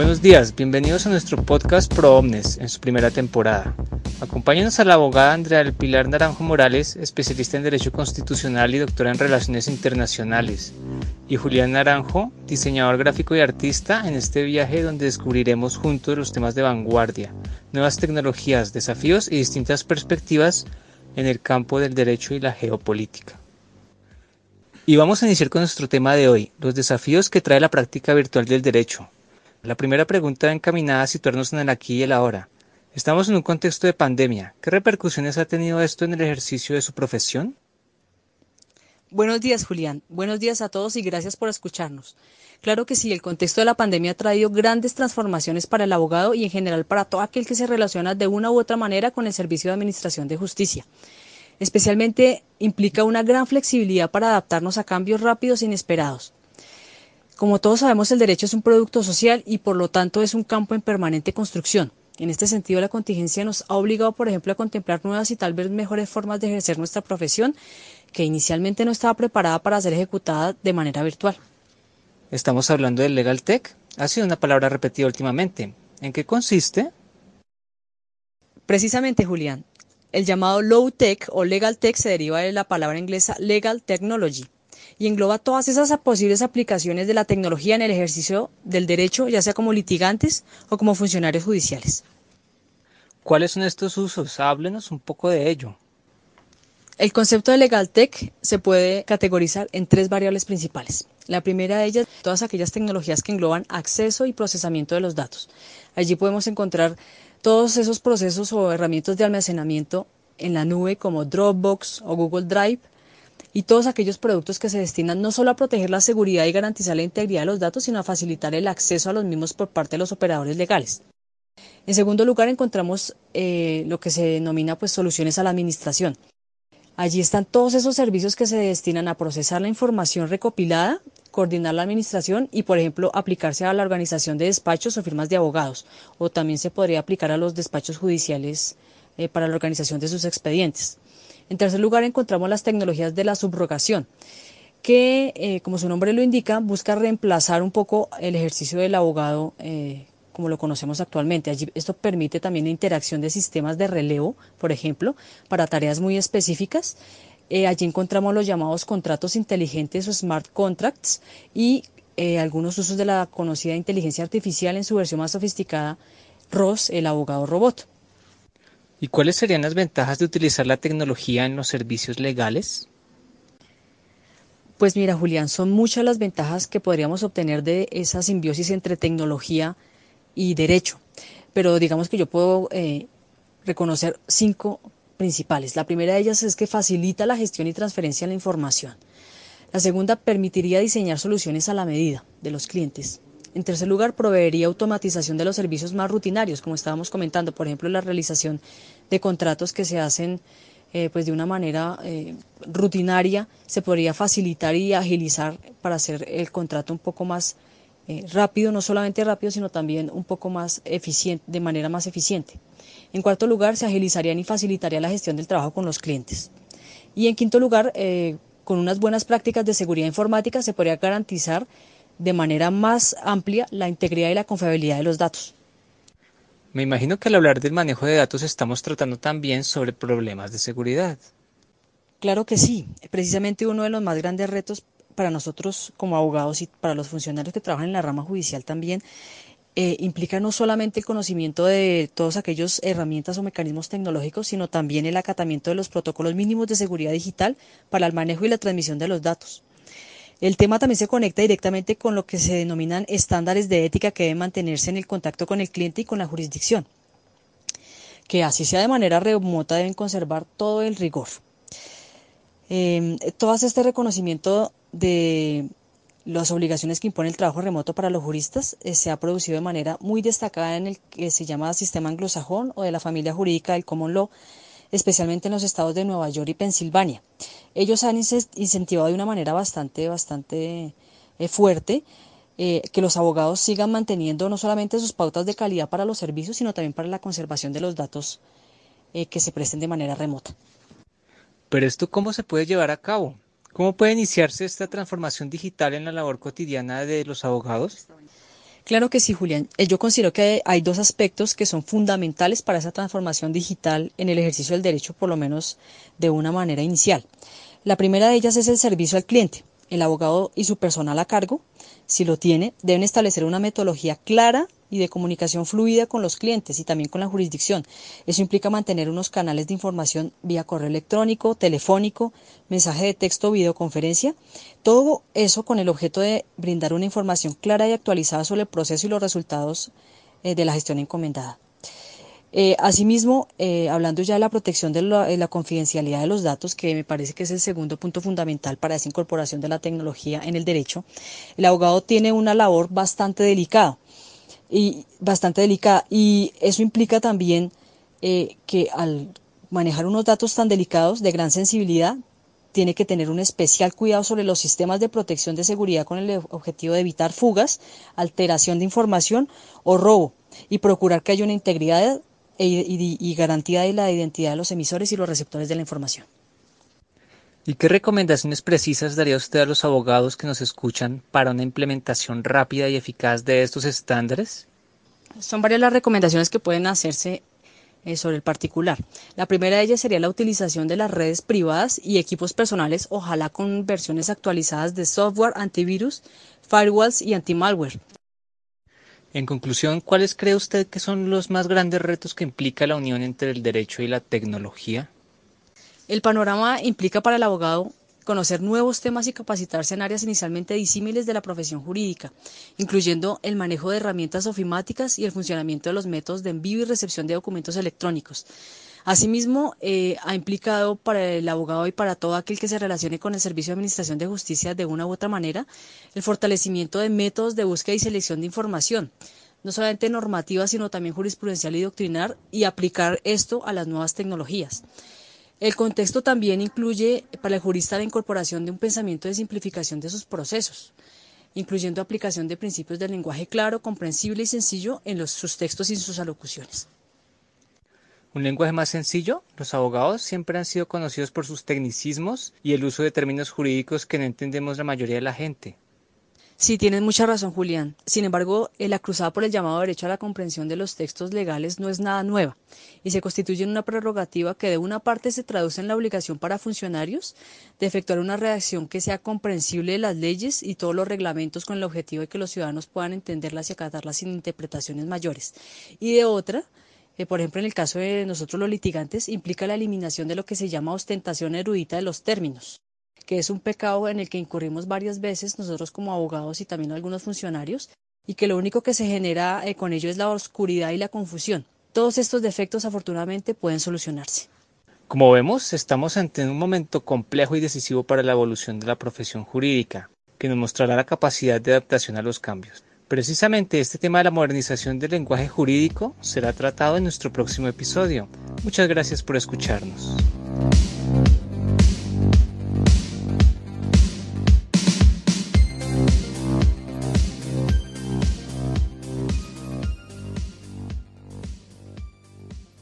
Buenos días, bienvenidos a nuestro podcast Pro Omnes en su primera temporada. Acompáñenos a la abogada Andrea del Pilar Naranjo Morales, especialista en Derecho Constitucional y doctora en Relaciones Internacionales, y Julián Naranjo, diseñador gráfico y artista, en este viaje donde descubriremos juntos los temas de vanguardia, nuevas tecnologías, desafíos y distintas perspectivas en el campo del derecho y la geopolítica. Y vamos a iniciar con nuestro tema de hoy, los desafíos que trae la práctica virtual del derecho, la primera pregunta encaminada a situarnos en el aquí y el ahora. Estamos en un contexto de pandemia. ¿Qué repercusiones ha tenido esto en el ejercicio de su profesión? Buenos días, Julián. Buenos días a todos y gracias por escucharnos. Claro que sí, el contexto de la pandemia ha traído grandes transformaciones para el abogado y en general para todo aquel que se relaciona de una u otra manera con el servicio de administración de justicia. Especialmente implica una gran flexibilidad para adaptarnos a cambios rápidos e inesperados. Como todos sabemos, el derecho es un producto social y por lo tanto es un campo en permanente construcción. En este sentido, la contingencia nos ha obligado, por ejemplo, a contemplar nuevas y tal vez mejores formas de ejercer nuestra profesión que inicialmente no estaba preparada para ser ejecutada de manera virtual. Estamos hablando del Legal Tech. Ha sido una palabra repetida últimamente. ¿En qué consiste? Precisamente, Julián. El llamado Low Tech o Legal Tech se deriva de la palabra inglesa Legal Technology y engloba todas esas posibles aplicaciones de la tecnología en el ejercicio del derecho, ya sea como litigantes o como funcionarios judiciales. ¿Cuáles son estos usos? Háblenos un poco de ello. El concepto de Legal Tech se puede categorizar en tres variables principales. La primera de ellas, todas aquellas tecnologías que engloban acceso y procesamiento de los datos. Allí podemos encontrar todos esos procesos o herramientas de almacenamiento en la nube como Dropbox o Google Drive, y todos aquellos productos que se destinan no solo a proteger la seguridad y garantizar la integridad de los datos, sino a facilitar el acceso a los mismos por parte de los operadores legales. En segundo lugar, encontramos eh, lo que se denomina pues, soluciones a la administración. Allí están todos esos servicios que se destinan a procesar la información recopilada, coordinar la administración y, por ejemplo, aplicarse a la organización de despachos o firmas de abogados, o también se podría aplicar a los despachos judiciales eh, para la organización de sus expedientes. En tercer lugar, encontramos las tecnologías de la subrogación, que, eh, como su nombre lo indica, busca reemplazar un poco el ejercicio del abogado eh, como lo conocemos actualmente. Allí, esto permite también la interacción de sistemas de relevo, por ejemplo, para tareas muy específicas. Eh, allí encontramos los llamados contratos inteligentes o smart contracts y algunos usos de la conocida inteligencia artificial en su versión más sofisticada, ROS, el abogado robot. ¿Y cuáles serían las ventajas de utilizar la tecnología en los servicios legales? Pues mira, Julián, son muchas las ventajas que podríamos obtener de esa simbiosis entre tecnología y derecho, pero digamos que yo puedo eh, reconocer cinco principales. La primera de ellas es que facilita la gestión y transferencia de la información. La segunda permitiría diseñar soluciones a la medida de los clientes. En tercer lugar, proveería automatización de los servicios más rutinarios, como estábamos comentando, por ejemplo, la realización de contratos que se hacen eh, pues de una manera eh, rutinaria, se podría facilitar y agilizar para hacer el contrato un poco más eh, rápido, no solamente rápido, sino también un poco más eficiente, de manera más eficiente. En cuarto lugar, se agilizaría y facilitaría la gestión del trabajo con los clientes. Y en quinto lugar, con unas buenas prácticas de seguridad informática se podría garantizar de manera más amplia la integridad y la confiabilidad de los datos. Me imagino que al hablar del manejo de datos estamos tratando también sobre problemas de seguridad. Claro que sí. Precisamente uno de los más grandes retos para nosotros como abogados y para los funcionarios que trabajan en la rama judicial también eh, implica no solamente el conocimiento de todas aquellas herramientas o mecanismos tecnológicos, sino también el acatamiento de los protocolos mínimos de seguridad digital para el manejo y la transmisión de los datos. El tema también se conecta directamente con lo que se denominan estándares de ética que deben mantenerse en el contacto con el cliente y con la jurisdicción, que así sea de manera remota deben conservar todo el rigor. Eh, todo este reconocimiento de las obligaciones que impone el trabajo remoto para los juristas eh, se ha producido de manera muy destacada en el que se llama sistema anglosajón o de la familia jurídica del common law, especialmente en los estados de Nueva York y Pensilvania. Ellos han incentivado de una manera bastante, bastante eh, fuerte eh, que los abogados sigan manteniendo no solamente sus pautas de calidad para los servicios, sino también para la conservación de los datos eh, que se presten de manera remota. Pero esto cómo se puede llevar a cabo? ¿Cómo puede iniciarse esta transformación digital en la labor cotidiana de los abogados? Claro que sí, Julián. Eh, yo considero que hay dos aspectos que son fundamentales para esa transformación digital en el ejercicio del derecho, por lo menos de una manera inicial. La primera de ellas es el servicio al cliente. El abogado y su personal a cargo, si lo tiene, deben establecer una metodología clara y de comunicación fluida con los clientes y también con la jurisdicción. Eso implica mantener unos canales de información vía correo electrónico, telefónico, mensaje de texto, videoconferencia. Todo eso con el objeto de brindar una información clara y actualizada sobre el proceso y los resultados eh, de la gestión encomendada. Eh, asimismo, eh, hablando ya de la protección de la, confidencialidad de los datos, que me parece que es el segundo punto fundamental para esa incorporación de la tecnología en el derecho, el abogado tiene una labor bastante delicada y bastante delicada y eso implica también eh, que al manejar unos datos tan delicados de gran sensibilidad tiene que tener un especial cuidado sobre los sistemas de protección de seguridad con el objetivo de evitar fugas, alteración de información o robo y procurar que haya una integridad e, y garantía de la identidad de los emisores y los receptores de la información. ¿Y qué recomendaciones precisas daría usted a los abogados que nos escuchan para una implementación rápida y eficaz de estos estándares? Son varias las recomendaciones que pueden hacerse eh, sobre el particular. La primera de ellas sería la utilización de las redes privadas y equipos personales, ojalá con versiones actualizadas de software antivirus, firewalls y anti-malware. En conclusión, ¿cuáles cree usted que son los más grandes retos que implica la unión entre el derecho y la tecnología? El panorama implica para el abogado conocer nuevos temas y capacitarse en áreas inicialmente disímiles de la profesión jurídica, incluyendo el manejo de herramientas ofimáticas y el funcionamiento de los métodos de envío y recepción de documentos electrónicos. Asimismo, eh, ha implicado para el abogado y para todo aquel que se relacione con el Servicio de Administración de Justicia de una u otra manera el fortalecimiento de métodos de búsqueda y selección de información, no solamente normativa, sino también jurisprudencial y doctrinar, y aplicar esto a las nuevas tecnologías. El contexto también incluye para el jurista la incorporación de un pensamiento de simplificación de sus procesos, incluyendo aplicación de principios del lenguaje claro, comprensible y sencillo en sus textos y sus alocuciones. Un lenguaje más sencillo, los abogados siempre han sido conocidos por sus tecnicismos y el uso de términos jurídicos que no entendemos la mayoría de la gente. Sí, tienes mucha razón, Julián. Sin embargo, la cruzada por el llamado derecho a la comprensión de los textos legales no es nada nueva y se constituye en una prerrogativa que de una parte se traduce en la obligación para funcionarios de efectuar una redacción que sea comprensible de las leyes y todos los reglamentos con el objetivo de que los ciudadanos puedan entenderlas y acatarlas sin interpretaciones mayores. Y de otra, que por ejemplo en el caso de nosotros los litigantes, implica la eliminación de lo que se llama ostentación erudita de los términos que es un pecado en el que incurrimos varias veces nosotros como abogados y también algunos funcionarios, y que lo único que se genera eh, con ello es la oscuridad y la confusión. Todos estos defectos afortunadamente pueden solucionarse. Como vemos, estamos ante un momento complejo y decisivo para la evolución de la profesión jurídica, que nos mostrará la capacidad de adaptación a los cambios. Precisamente este tema de la modernización del lenguaje jurídico será tratado en nuestro próximo episodio. Muchas gracias por escucharnos.